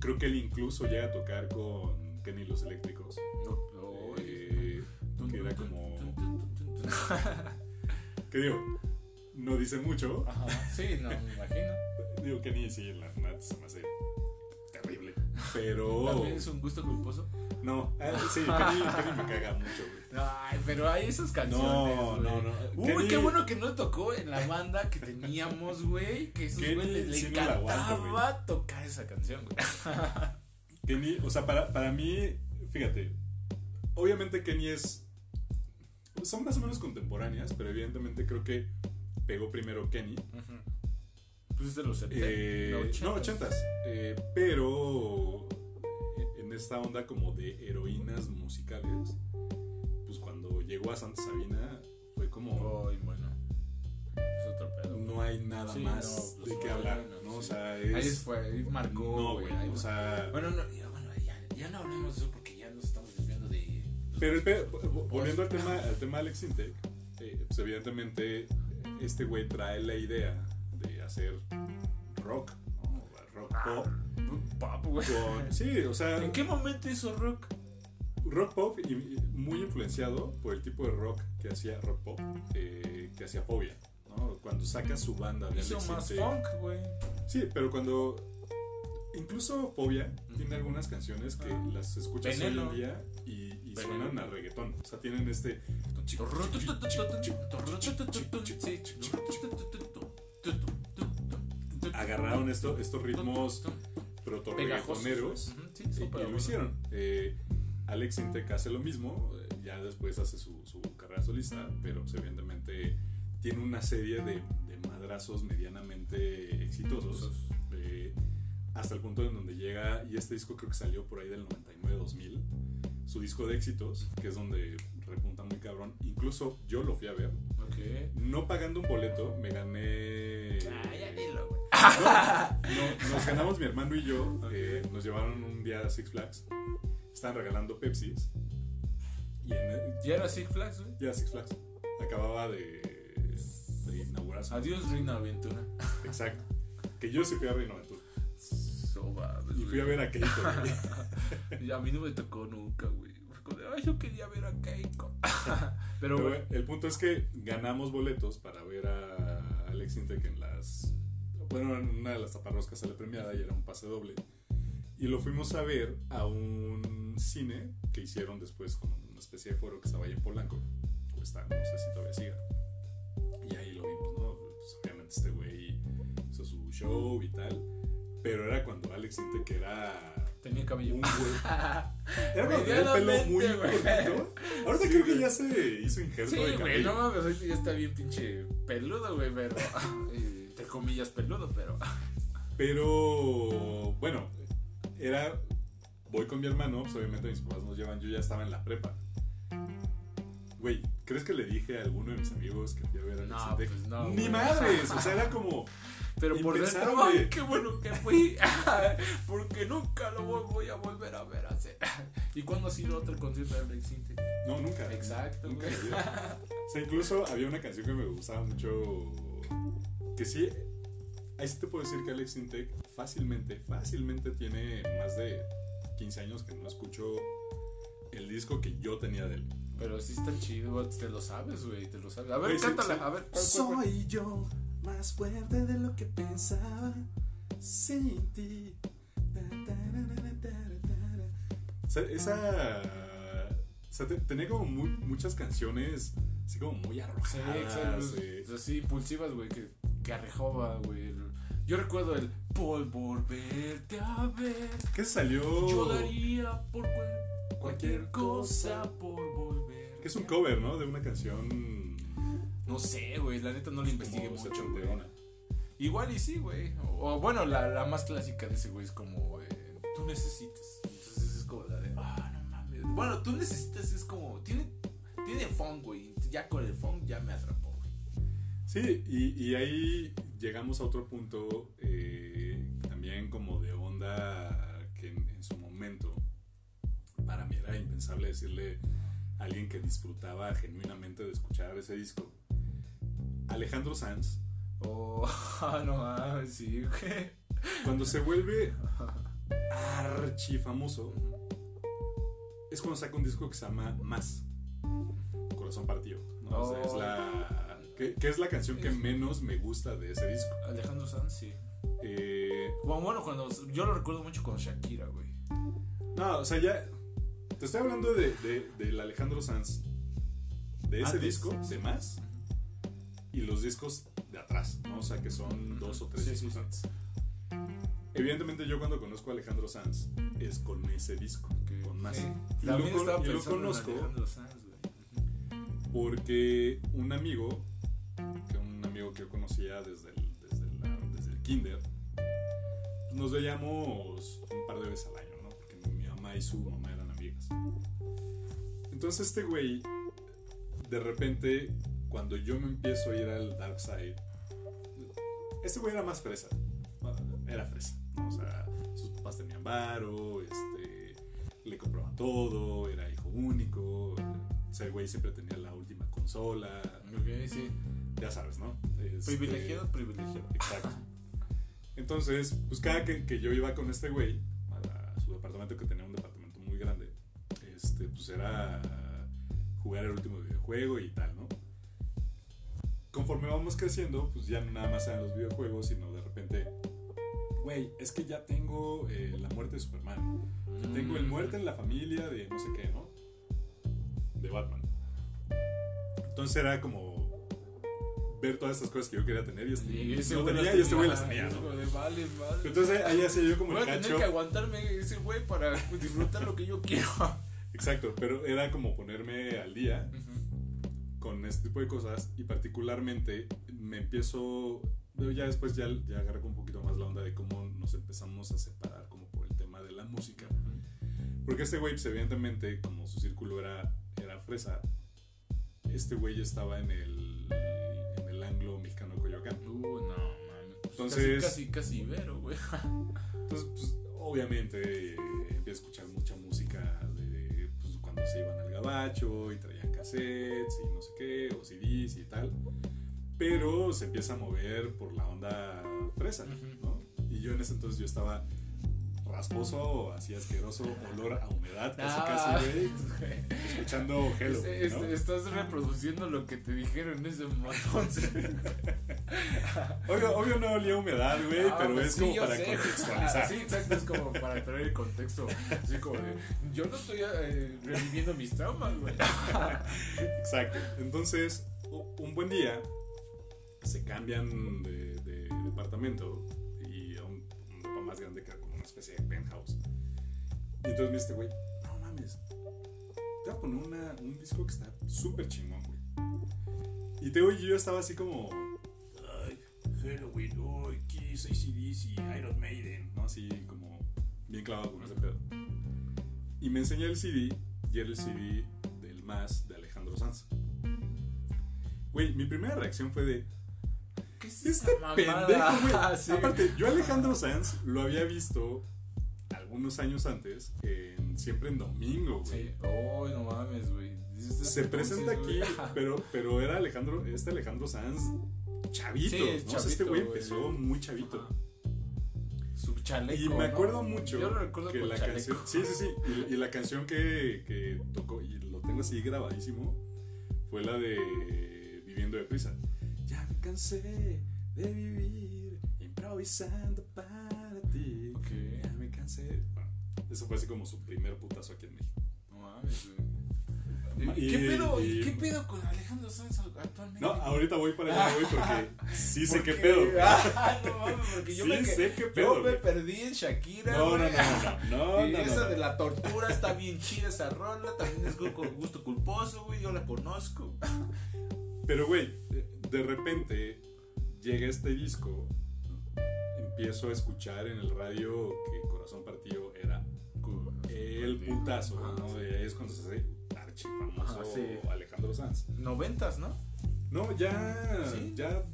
creo que él incluso llega a tocar con Kenny los Eléctricos. No, no, eh, que era como. (laughs) Que digo, no dice mucho. Ajá, sí, no, me imagino. Digo, Kenny sí, la neta se me hace terrible. (laughs) Pero. También es un gusto culposo. No, eh, sí, Kenny, Kenny me caga mucho, güey. Ay, pero hay esas canciones. No, güey. no, no. Uy, Kenny- qué bueno que no tocó en la banda que teníamos, güey. Que esos güey le, sí no encantaba aguanto, tocar esa canción, güey. (laughs) Kenny, o sea, para, para mí, fíjate, obviamente Kenny es. Son más o menos contemporáneas, pero evidentemente creo que pegó primero Kenny. Pues es de los 70. Eh, no, ochentas. Eh, pero en esta onda como de heroínas musicales, pues cuando llegó a Santa Sabina fue como Ay, bueno. Es otro pedo. no hay nada Sí, más no, pues, de qué no, hablar, no, ¿no? sí. O sea, es Ahí fue, ahí marcó, no, güey. ahí o fue. sea, Bueno, no, ya, bueno, ya, ya no hablemos de eso porque ya nos estamos desviando de. pero volviendo al tema al tema Alex Intec, eh, pues evidentemente este güey trae la idea de hacer rock, ¿no? rock pop Pop, güey. con sí, o sea, ¿En qué momento hizo rock? rock pop y, y muy influenciado por el tipo de rock que hacía rock pop eh, que hacía Fobia ¿no? cuando saca su banda de Hizo más funk, güey. sí pero cuando incluso Fobia tiene algunas canciones que Ah. las escuchas Veneno. hoy en día y, suenan a reggaetón o sea tienen este agarraron esto, estos ritmos proto-reggaetoneros. Sí, y, lo hicieron. Eh, Alex Intec hace lo mismo, eh, ya después hace su, su carrera solista, pero pues, evidentemente tiene una serie de, de madrazos medianamente exitosos. eh, hasta el punto en donde llega, y este disco creo que salió por ahí del 99-2000, su disco de éxitos, que es donde muy cabrón. Incluso yo lo fui a ver, Ok. no pagando un boleto, me gané... Ah, ya dilo, güey. No, nos ganamos mi hermano y yo, eh, nos llevaron un día a Six Flags, estaban regalando Pepsis, y en, ¿Ya era Six Flags, güey? ya Six Flags, acababa de, de inaugurarse. Adiós, Reina Aventura. Exacto. Que yo sí fui a Reino Aventura. So Y fui a ver a güey. (laughs) Y a mí no me tocó nunca, güey. Como de, Ay, yo quería ver a Keiko. (laughs) Pero, Pero güey. el punto es que ganamos boletos para ver a Alex Intec en las. Bueno, en una de las taparroscas sale premiada y era un pase doble. Y lo fuimos a ver a un cine que hicieron después, como una especie de foro que estaba ahí en Polanco. O está, no sé si todavía siga. Y ahí lo vimos, ¿no? Pues, obviamente este güey hizo su show y tal. Pero era cuando Alex Intec era Tenía cabello. un güey. (laughs) Era cuando tenía el pelo muy güey. cortito. Ahorita Sí, creo que güey. ya se hizo injerto Sí, de güey, cabello. no mames, ahorita ya está bien pinche peludo, güey, pero. (laughs) Entre comillas, peludo, pero. Pero bueno, era. Voy con mi hermano, pues obviamente mis papás nos llevan, yo ya estaba en la prepa. Güey, ¿crees que le dije a alguno de mis amigos que fui a ver a No, Alex pues no, Ni güey. madres, o sea, era como. (laughs) Pero por dentro, Impensable. ay, qué bueno que fui. (laughs) Porque nunca lo voy voy a volver a ver hacer. (laughs) ¿Y cuándo ha sido otro concierto de Alex Intec? No, nunca. Exacto, Nunca güey. vida. O sea, incluso había una canción que me gustaba mucho. Que sí. Ahí sí te puedo decir que Alex Intec fácilmente, fácilmente tiene más de 15 años que no escucho el disco que yo tenía de él. Pero sí está chido, te lo sabes, güey, te lo sabes. A ver, sí, cántala, sí. a ver. Soy yo más fuerte de lo que pensaba sin ti. O sea, esa. O sea, te- tenía como muy- muchas canciones así como muy Sí, arrojadas. exacto. eh. Así, impulsivas, güey, que, que arrejaba, güey. Yo recuerdo el por volverte a ver. ¿Qué salió? Yo daría por cual- cualquier cosa por es un cover, ¿no? De una canción. No sé, güey, la neta no lo investigué mucho, güey. Igual y sí, güey. O, o bueno, la, la más clásica de ese güey es como, eh, tú necesitas. Entonces es como la de, ah, no mames. Bueno, tú necesitas es como, tiene, tiene funk, güey. Ya con el funk ya me atrapó, güey. Sí, y, y ahí llegamos a otro punto eh, también como de onda que en, en su momento para mí era impensable decirle alguien que disfrutaba genuinamente de escuchar ese disco. Alejandro Sanz, Oh, (laughs) no mames, sí, güey. cuando se vuelve archi famoso, es cuando saca un disco que se llama Más, Corazón Partido. ¿no? O sea, es Oh. la, que, que es la canción que menos me gusta de ese disco. Alejandro Sanz, sí. Eh, Bueno, bueno, cuando, yo lo recuerdo mucho con Shakira, güey. no, o sea, ya. Te estoy hablando de, de- del Alejandro Sanz. De ese Antes. disco, de más. Y los discos de atrás, ¿no? O sea, que son dos o tres Sí, discos sí. antes. Evidentemente, yo cuando conozco a Alejandro Sanz es con ese disco, con más. Sí. Y También lo, estaba con- y lo conozco Sanz, porque un amigo, que un amigo que yo conocía desde el, desde la- desde el kinder, nos veíamos un par de veces al año, ¿no? Porque mi mamá y su mamá eran Entonces este güey, de repente, cuando yo me empiezo a ir al dark side, este güey era más fresa. Era fresa, ¿no? O sea, sus papás tenían varo, este, le compraban todo, era hijo único. O sea, el güey siempre tenía la última consola. Ok, sí. Ya sabes, ¿no? Este, Privilegiado, privilegiado. Exacto. Entonces, pues cada que, que yo iba con este güey pues era jugar el último videojuego y tal, ¿no? Conforme vamos creciendo, pues ya no nada más eran los videojuegos, sino de repente, güey, es que ya tengo eh, la muerte de Superman. Ya tengo el muerte en la familia de no sé qué, ¿no? De Batman. Entonces era como ver todas estas cosas que yo quería tener y este, Y no tenía y este güey tenía, las tenía, ¿no? vale, vale. Entonces ahí hacía yo como Voy el a tener cacho. que aguantarme ese güey para disfrutar lo que yo quiero. Exacto, pero era como ponerme al día con este tipo de cosas y particularmente me empiezo, ya después ya, ya agarré un poquito más la onda de cómo nos empezamos a separar como por el tema de la música. Porque este güey, pues evidentemente, como su círculo era, era fresa, este güey estaba en el, en el anglo mexicano Coyoacán. Uh, no, mames. Pues Entonces- Casi, casi, casi ibero, güey. (laughs) Entonces, pues, obviamente, eh, empecé a escuchar mucha se iban al gabacho y traían cassettes y no sé qué, o CDs y tal. Pero se empieza a mover por la onda fresa. ¿no? Y yo en ese entonces yo estaba rasposo, así asqueroso, olor a humedad, casi Ah, casi, güey, escuchando Hello, este- ¿no? Estás reproduciendo lo que te dijeron ese momento. (laughs) Obvio, obvio no olía humedad, güey, Ah, pero pues es sí, como para sé. contextualizar. (laughs) Sí, exacto, es como para traer el contexto. Así como de, yo no estoy eh, reviviendo mis traumas, güey. (laughs) Exacto. Entonces, un buen día se cambian de, de departamento y a un, un depa más grande que penthouse. Y entonces me dice, este güey, no mames, te voy a poner una- un disco que está súper chingón, güey. Y te y yo estaba así como, ay, Halloween, oh, Kiss, ACDC, Iron Maiden, ¿no? Así como bien clavado con ese pedo. Y me enseña el CD y era el CD del más de Alejandro Sanz. Güey, mi primera reacción fue de, ¿Qué es este pendejo, güey. (laughs) Sí. Aparte, yo Alejandro Sanz lo había visto algunos años antes, en, siempre en domingo, güey. Sí. Oh, no mames, güey. Se presenta aquí, (laughs) pero, pero era Alejandro, este Alejandro Sanz chavito, Sí, ¿no? O sea, este chavito, güey güey. empezó muy chavito. Ajá. Su chaleco. Y me acuerdo ¿no? mucho Yo lo recuerdo que la chaleco. canción, sí, sí, sí, y, y la canción que, que tocó, y lo tengo así grabadísimo, fue la de Viviendo de Prisa. Ya me cansé de vivir improvisando para. Bueno, eso fue así como su primer putazo aquí en México. No mames. Y- ¿Qué pedo? y- ¿Qué pedo con Alejandro Sanz actualmente? No, ahorita voy para allá, güey, porque (laughs) sí sé qué pedo. (laughs) Ah, no mames, porque yo Sí me, que- sé qué pedo, yo me perdí en Shakira. No, no, no, no, no, (laughs) y no, esa no. de la tortura está bien chida esa rola, también es gusto, gusto culposo, güey, yo la conozco. Pero, güey, de repente llega este disco, empiezo a escuchar en el radio que Corazón Partido era el putazo, Ajá, ¿no? sí. Y ahí es cuando se hace archifamoso Ajá, sí. Alejandro Sanz. Noventas, ¿no? No, ya, ¿Sí? ya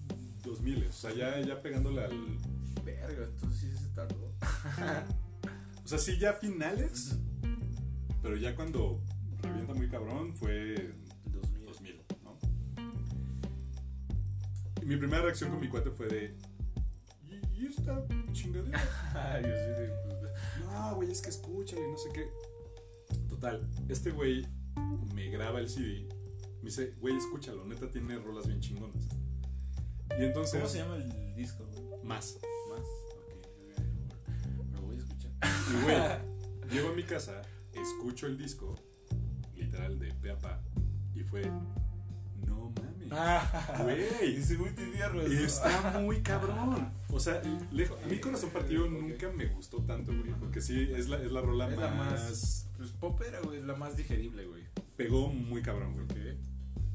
2000, o sea, ya, ya pegándole al... Verga, entonces sí se tardó. (laughs) O sea, sí, ya finales, pero ya cuando revienta muy cabrón fue 2000. 2000, ¿no? Y mi primera reacción con mi cuate fue de... ¿Y, esta chingadera? (laughs) Ay, yo sí de- pues, No, güey, es que escúchale, no sé qué. Total, este güey me graba el CD. Me dice, güey, escúchalo, neta tiene rolas bien chingonas. Y entonces... ¿Cómo se llama el disco, güey? Más. Más. Ok, lo voy a escuchar. Y güey, (laughs) llego a mi casa, escucho el disco, literal de pe a pa, y fue, güey, ese güey tenía razón. está muy cabrón. O sea, lejos, a mi corazón partido Ok. nunca me gustó tanto, güey, porque sí, es la, es la rola Es más, la más. Pues popera, güey, es la más digerible, güey. Pegó muy cabrón, güey.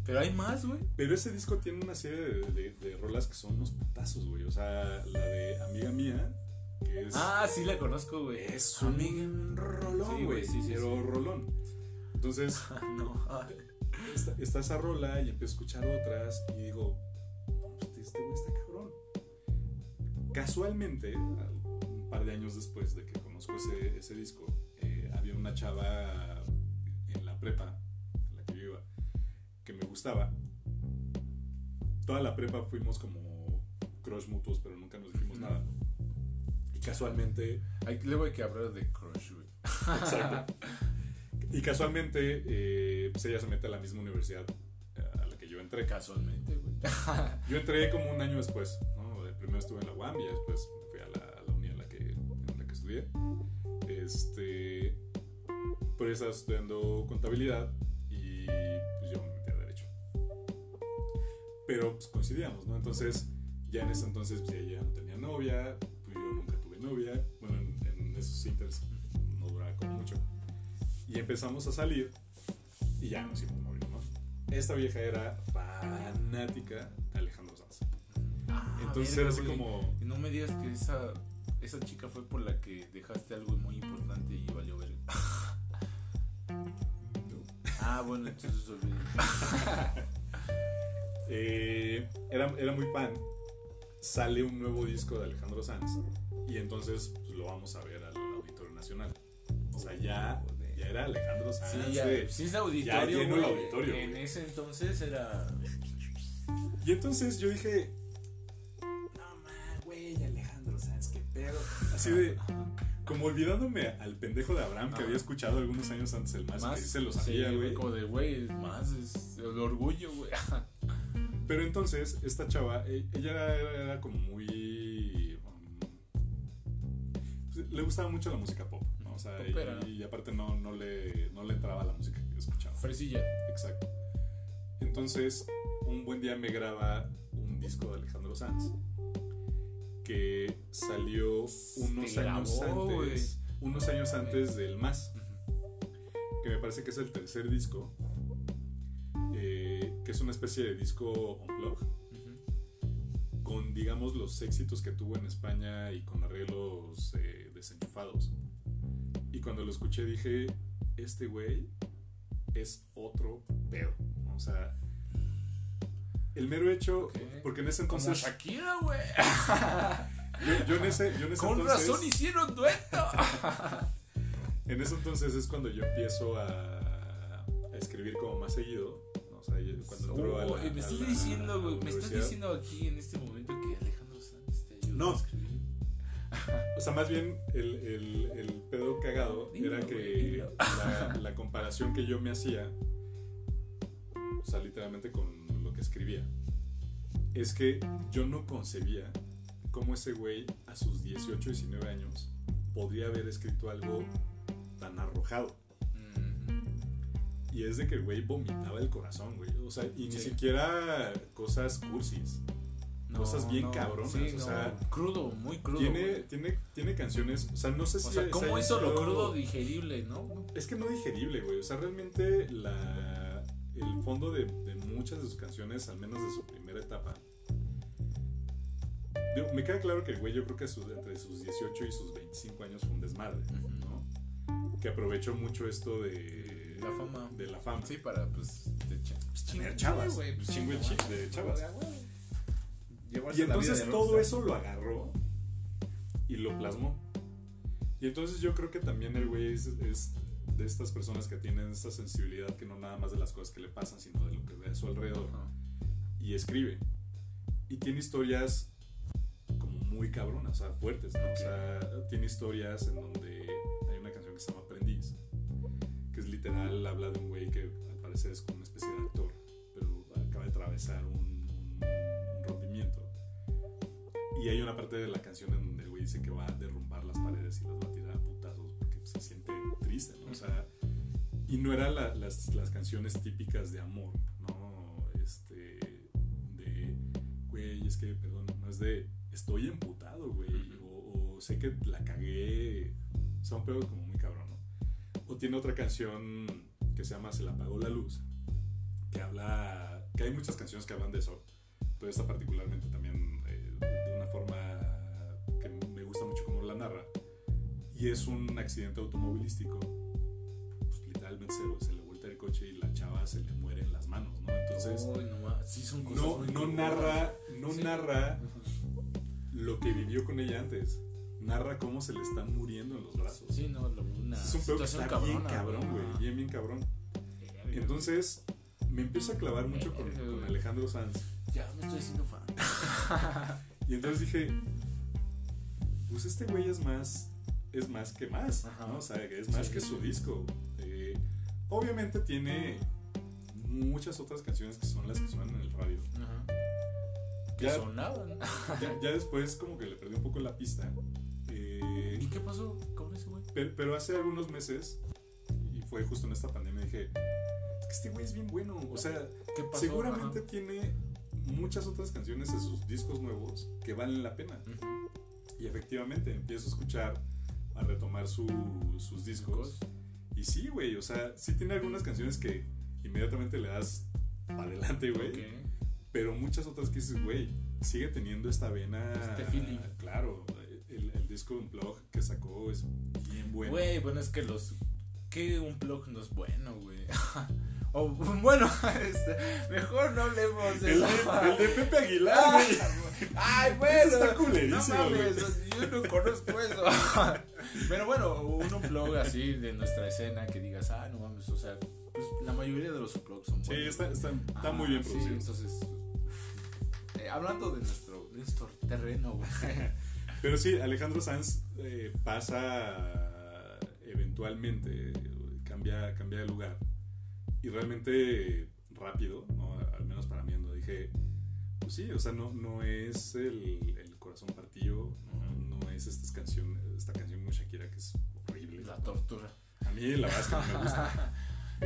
Pero hay más, güey. Pero ese disco tiene una serie de, de- de rolas que son unos putazos, güey. O sea, la de Amiga Mía, que es... Ah, sí la conozco, güey. es Amiga. un rolón, Sí, güey. sí, sí, pero sí. rolón. Entonces, (laughs) no. Está, está esa rola y empiezo a escuchar otras y digo, pues este güey está cabrón. Casualmente, al- un par de años después de que conozco ese, ese disco, eh, había una chava en la prepa, en la que yo iba, que me gustaba. Toda la prepa fuimos como crush mutuos, pero nunca nos dijimos nada. Y casualmente Hay, luego hay que hablar de Crush, güey. Exacto. (laughs) Y casualmente, eh, pues ella se mete a la misma universidad eh, a la que yo entré. Casualmente, güey. (laughs) Yo entré como un año después, ¿no? Eh, Primero estuve en la UAM y después me fui a la, a la uni en la, que, en la que estudié. Este, por eso estaba estudiando contabilidad y pues yo me metí a Derecho. Pero pues coincidíamos, ¿no? Entonces, ya en ese entonces pues, ella no tenía novia, pues yo nunca tuve novia. Bueno, en, en esos inters no duraba como mucho. Y empezamos a salir y ya nos hicimos novios, ¿no? Esta vieja era fanática de Alejandro Sanz. Ah, Entonces verga, era así güey. como, Y no me digas que esa, esa chica fue por la que dejaste algo muy importante y valió ver. Ah, bueno, entonces olvidé. (laughs) eh, era, era muy fan. Sale un nuevo disco de Alejandro Sanz y entonces pues, lo vamos a ver al Auditorio Nacional. O sea, ya era Alejandro Sanz. Sí, ya, de- sí es auditorio. llenó el auditorio, En ese entonces era. Y entonces yo dije, no man, güey, Alejandro Sanz, qué pedo. Así de, como olvidándome al pendejo de Abraham que había escuchado algunos años antes el más, que sí se lo sí, sabía, güey. Como de, güey, más es el orgullo, güey. (laughs) Pero entonces, esta chava, e- ella era, como muy. um, pues, le gustaba mucho la música pop. O sea, Popera. y, y aparte no, no, le, no le entraba la música que escuchaba. Fresilla. Exacto. Entonces, un buen día me graba un disco de Alejandro Sanz que salió unos Te años grabó, antes. Unos años antes del Más, que me parece que es el tercer disco, eh, que es una especie de disco unplugged con, digamos, los éxitos que tuvo en España y con arreglos eh, desenchufados. Y cuando lo escuché dije, este güey es otro pedo. O sea, el mero hecho, porque en ese Como entonces, Shakira, güey. (laughs) yo, yo en ese, yo en ese Con entonces, razón hicieron dueto. (laughs) en ese entonces es cuando yo empiezo a, a escribir como más seguido. O sea, yo- cuando a la- Oh, me a estás la diciendo, güey, me estás diciendo aquí en este momento que Alejandro Sanz te ayudó No. O sea, más bien el, el, el pedo cagado Dilo, era que dilo. la, la comparación que yo me hacía, o sea, literalmente con lo que escribía, es que yo no concebía cómo ese güey a sus 18, 19 años podría haber escrito algo tan arrojado. Mm, Y es de que el güey vomitaba el corazón, güey. O sea, y ni siquiera cosas cursis. Cosas bien cabronas, sí, o no, sea, crudo, muy crudo. Tiene, tiene, tiene canciones, o sea, no sé si... o sea, se ¿cómo hizo lo crudo digerible, no? Es que no digerible, güey. O sea, realmente la, el fondo de, de muchas de sus canciones, al menos de su primera etapa. digo, me queda claro que el güey, yo creo que entre sus 18 y sus 25 años fue un desmadre. ¿no? Que aprovechó mucho esto de La fama. De la fama. Sí, para, pues, de pues, chingo- chavas. pues, Chingo de chavas. Y Llevarse vida entonces todo rockstar. eso lo agarró y lo plasmó. Y entonces yo creo que también el güey es, es de estas personas que tienen esta sensibilidad que no nada más de las cosas que le pasan, sino de lo que ve a su alrededor. Ajá. Y escribe. Y tiene historias como muy cabronas, o sea, fuertes, ¿no? O sea, tiene historias en donde hay una canción que se llama Aprendiz, que es literal, habla de un güey que al parecer es como una especie de actor, pero acaba de atravesar un- Y hay una parte de la canción en donde el güey dice que va a derrumbar las paredes y las va a tirar a putazos porque se siente triste, ¿no? O sea, y no eran la- las, las canciones típicas de amor, ¿no? Este, de, güey, es que, perdón, no es de, estoy emputado, güey, o, o sé que la cagué, o sea, un pedo como muy cabrón, ¿no? O tiene otra canción que se llama Se la apagó la luz, que habla, que hay muchas canciones que hablan de eso, pero esta particularmente también de una forma que me gusta mucho como la narra, y es un accidente automovilístico, pues literalmente se, se le vuelta el coche y la chava se le muere en las manos, ¿no? Entonces... Uy, no sí son cosas No, no narra, no Sí. narra lo que vivió con ella antes. Narra cómo se le están muriendo en los brazos. Sí, no, lo- una es un pedo que está bien cabrona, cabrón, güey. Bien, bien cabrón. Entonces, me empiezo a clavar mucho con, con Alejandro Sanz. Ya me estoy haciendo fan. (laughs) Y entonces dije, pues este güey es más, es más que más, Ajá. ¿no? O sea, es más Sí, que su disco. Eh, obviamente tiene muchas otras canciones que son las que suenan en el radio. Ajá. Que Ya, sonaban. ya, ya después como que le perdí un poco la pista. Eh, ¿Y qué pasó con ese güey? pero, pero hace algunos meses, y fue justo en esta pandemia, dije, es que este güey es bien bueno. O sea, ¿Qué pasó? seguramente tiene muchas otras canciones de sus discos nuevos que valen la pena. Y efectivamente empiezo a escuchar, a retomar su- sus discos. Y sí, güey, o sea, sí tiene algunas canciones que inmediatamente le das para adelante, güey. Pero muchas otras que dices, güey, sigue teniendo esta vena. Este feeling. Claro, el, el disco Unplug que sacó es bien bueno. Güey, bueno, es que los. Que un blog no es bueno, güey. (laughs) o (laughs) bueno, (laughs) este, mejor no hablemos de el, (laughs) el de Pepe Aguilar, Ah. Ay, bueno. Eso está culerísimo, No mames, yo no conozco eso. Pero bueno, un blog así de nuestra escena que digas, ah, no mames, o sea, pues la mayoría de los blogs son Sí, buenos. está, está, Ah, muy bien sí, producido. entonces, eh, hablando de nuestro, de nuestro terreno, güey. Pero sí, Alejandro Sanz eh, pasa eventualmente, cambia, cambia de lugar. Y realmente rápido, ¿no? al menos para mí, no dije, pues sí, o sea, no, no es el, el corazón partido, no, no es esta canción, esta canción muy Shakira que es horrible. La tortura. A mí la verdad es que no me gusta.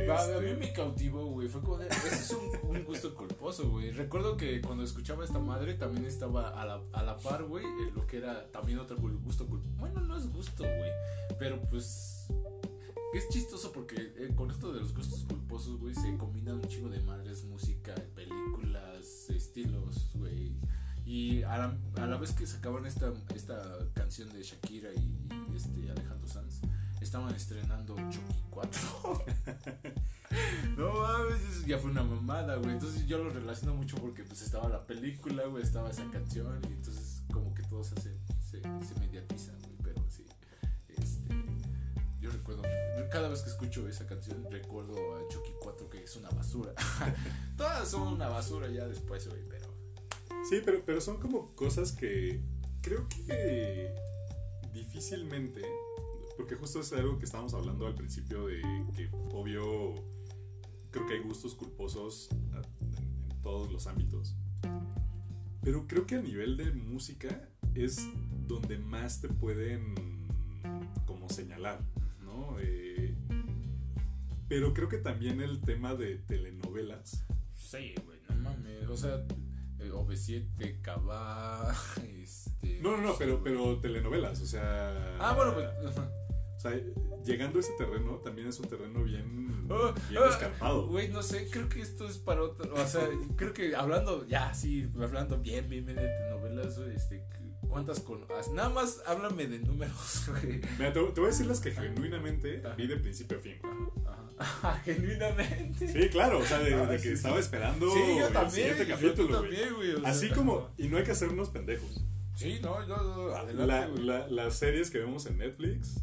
Va, (laughs) A Este, mí me cautivó, güey. Fue como. Ese es un, un gusto culposo, güey. Recuerdo que cuando escuchaba esta madre también estaba a la, a la par, güey. Lo que era también otro gusto culposo. Bueno, no es gusto, güey. Pero pues. Es chistoso porque eh, con esto de los gustos culposos, güey, se combinan un chingo de madres, música, películas, estilos, güey. Y a la, a la vez que sacaban esta, esta canción de Shakira y, este Alejandro Sanz, estaban estrenando Chucky 4. (laughs) No mames, ya fue una mamada, güey. Entonces yo lo relaciono mucho porque pues estaba la película, güey, estaba esa canción y entonces como que todo se, se, se mediatiza, güey. Recuerdo, cada vez que escucho esa canción recuerdo a Chucky 4 que es una basura. (laughs) Todas son una basura ya después, güey, pero... Sí, pero, pero son como cosas que creo que difícilmente, porque justo es algo que estábamos hablando al principio de que obvio creo que hay gustos culposos en, en todos los ámbitos, pero creo que a nivel de música es donde más te pueden como señalar, pero creo que también el tema de telenovelas Sí, güey, no mames, o sea... eh, OV7, Cabá, (laughs) este... No, no, no, pero, pero telenovelas, o sea. Ah, bueno, pues... O sea, llegando a ese terreno también es un terreno bien, Oh, bien oh, escarpado. Güey, no sé, creo que esto es para otro. O sea, creo que hablando, ya, sí, hablando bien, bien, bien de telenovelas, este, ¿cuántas con. Nada más háblame de números, (laughs) güey. Mira, te, te voy a decir las que genuinamente vi de principio a fin. Ajá, (laughs) genuinamente. Sí, claro, o sea, de, Ah, de que sí. estaba esperando Sí, yo el también. siguiente capítulo, güey. también, güey. o sea, Así como, y no hay que hacernos pendejos. Sí, no, yo, yo, adelante. La- güey. la- las series que vemos en Netflix,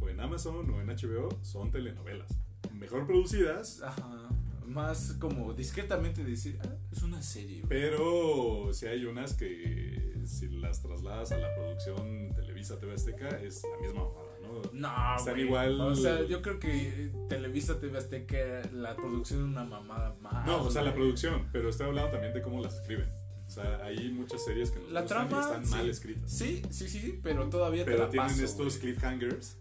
o en Amazon, o en HBO, son telenovelas. Mejor producidas, Ajá. Más como discretamente decir, ah, es una serie, güey. Pero si hay unas que si las trasladas a la producción Televisa TV Azteca es la misma mamada, ¿no? Están güey. igual- O sea, yo creo que Televisa TV Azteca, la producción es una mamada más. No, o sea, la producción, pero estoy hablando también de cómo las escriben. O sea, hay muchas series que nos La gustan y trama, están sí. mal escritas. Sí, sí, sí, pero todavía te Pero la tienen paso, estos güey. cliffhangers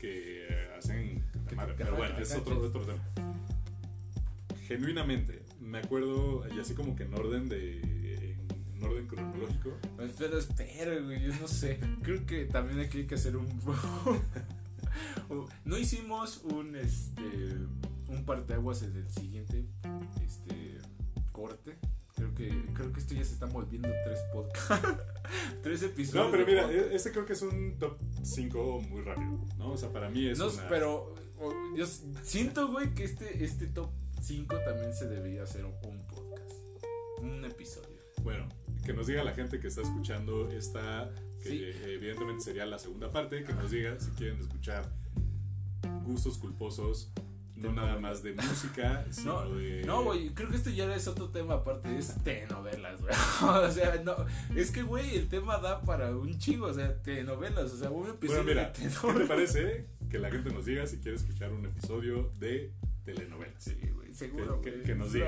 que hacen Que- madre. que Pero bueno, es otro, otro tema. Genuinamente, me acuerdo, y así como que en orden de. En orden cronológico. Pero espera, güey, yo no sé. Creo que también aquí hay que hacer (laughs) un. no hicimos un este. un parteaguas en el siguiente este corte. Creo que, creo que esto ya se está volviendo tres podcasts. (laughs) tres episodios. No, pero mira, podcast. e- este creo que es un top 5 muy rápido, ¿no? O sea, para mí es No, una... pero yo siento, güey, que este, este top 5 también se debería hacer un podcast. Un episodio. Bueno, que nos diga la gente que está escuchando esta, que Sí. eh, evidentemente sería la segunda parte, que nos diga si quieren escuchar gustos culposos, no nada más de (laughs) música, sino No, de... no, güey, creo que esto ya es otro tema aparte, es telenovelas, güey. (laughs) o sea, no, es que, güey, el tema da para un chingo, o sea, telenovelas, o sea, un episodio Bueno, mira, de ¿qué te parece que la gente nos diga si quiere escuchar un episodio de telenovelas? Sí, güey, seguro, Que- que nos Sí,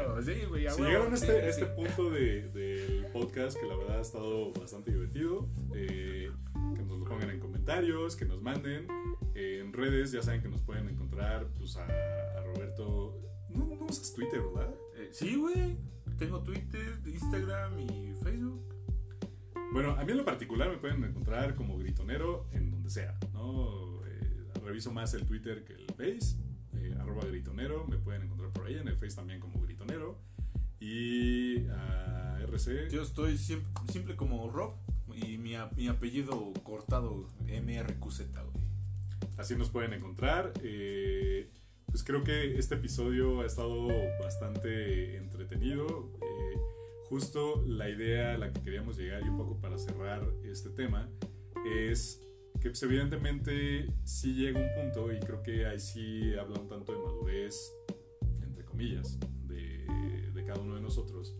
güey, a Si llegaron a sí, este, sí. este punto de- del podcast, que la verdad ha estado bastante divertido, eh, que nos lo pongan en comentarios, que nos manden. eh, en redes ya saben que nos pueden encontrar pues, a, a Roberto. No, no usas Twitter, ¿verdad? Eh, sí, güey. tengo Twitter, Instagram y Facebook. Bueno, a mí en lo particular me pueden encontrar como gritonero en donde sea, ¿no? Reviso más el Twitter que el Face, arroba gritonero, me pueden encontrar por ahí, en el Face también como gritonero. Y a RC, Yo estoy siempre, simple como Rob y mi, mi apellido cortado MRQZ, güey. así nos pueden encontrar. Eh, pues creo que este episodio ha estado bastante entretenido. Eh, justo la idea a la que queríamos llegar y un poco para cerrar este tema es que pues, evidentemente sí llega un punto y creo que ahí sí habla un tanto de madurez, entre comillas, de, de cada uno de nosotros,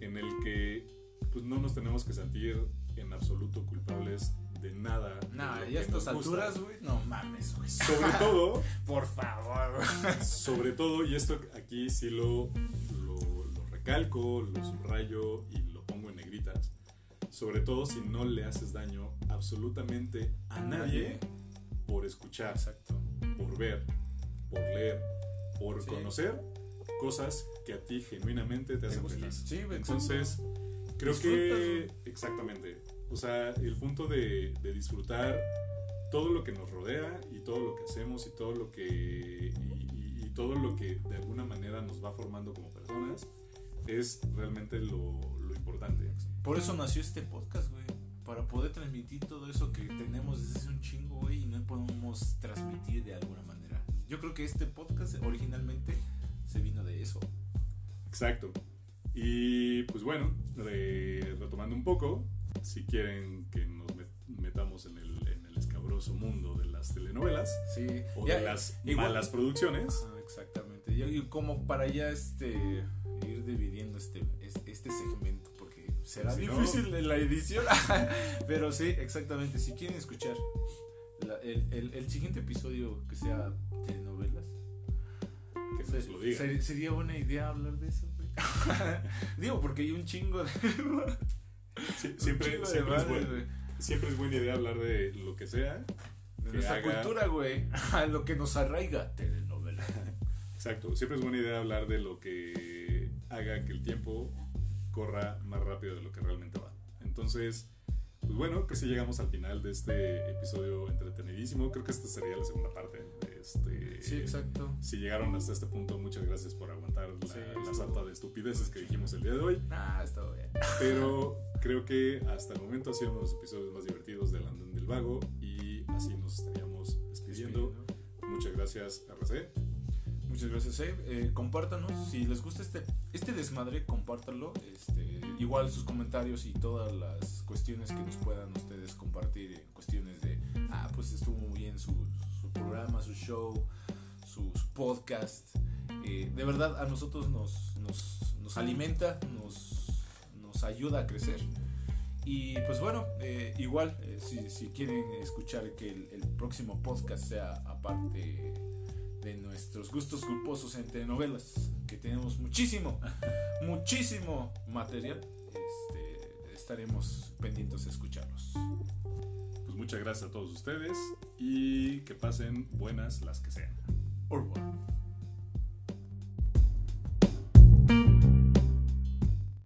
en el que pues no nos tenemos que sentir en absoluto culpables de nada. de Nah, lo ya a estas alturas, güey, no mames, güey. Sobre todo, (laughs) Por favor, sobre todo, y esto aquí sí lo, lo, lo recalco, lo subrayo y sobre todo si no le haces daño absolutamente a nadie por escuchar, Exacto. por ver, por leer, por Sí. conocer cosas que a ti genuinamente te hacen feliz. Sí, Entonces, creo que exactamente, o sea, el punto de, de disfrutar todo lo que nos rodea y todo lo que hacemos y todo lo que y, y- y todo lo que de alguna manera nos va formando como personas es realmente lo importante. Por eso nació este podcast, güey. Para poder transmitir todo eso que tenemos desde hace un chingo, güey, y no podemos transmitir de alguna manera. Yo creo que este podcast originalmente se vino de eso. Exacto. Y pues bueno, re- retomando un poco, si quieren que nos met- metamos en el, en el escabroso mundo de las telenovelas Sí. o Ya, de las igual- malas producciones, Ah, exactamente. Y, como para ya este ir dividiendo este, es- este segmento, será Si no- difícil en la edición. (laughs) (laughs) Pero sí, exactamente. Si quieren escuchar la- el, el- el siguiente episodio que sea telenovelas, que nos lo digan. ser- sería buena idea hablar de eso, güey. (laughs) Digo, porque hay un chingo de. Sí, un siempre, chingo de siempre, es madres, buen- güey. siempre es buena idea hablar de lo que sea. De que nuestra haga- cultura, güey. Lo que nos arraiga. Telenovela. Exacto, siempre es buena idea hablar de lo que haga que el tiempo corra más rápido de lo que realmente va. Entonces, pues bueno, que si llegamos al final de este episodio entretenidísimo. Creo que esta sería la segunda parte. Este, Sí, exacto. Si llegaron hasta este punto, muchas gracias por aguantar la, Sí, la estuvo- sarta de estupideces que dijimos el día de hoy. Ah, está bien. Pero creo que hasta el momento ha sido uno de los episodios más divertidos del Andén del Vago y así nos estaríamos despidiendo. Muchas gracias, RC. Muchas gracias, eh. Eh, compártanos. Si les gusta este, este desmadre, compártanlo. Este, igual sus comentarios y todas las cuestiones que nos puedan ustedes compartir cuestiones de, ah, pues estuvo muy bien su, programa, su show, su, su podcast. Eh, de verdad, a nosotros nos, nos, alimenta, nos, nos ayuda a crecer. Y pues bueno, eh, igual, si, si quieren escuchar que el próximo podcast sea aparte de nuestros gustos culposos en telenovelas, que tenemos muchísimo, (laughs) muchísimo material. Este, estaremos pendientes a escucharlos. Pues muchas gracias a todos ustedes y que pasen buenas las que sean. Orwell.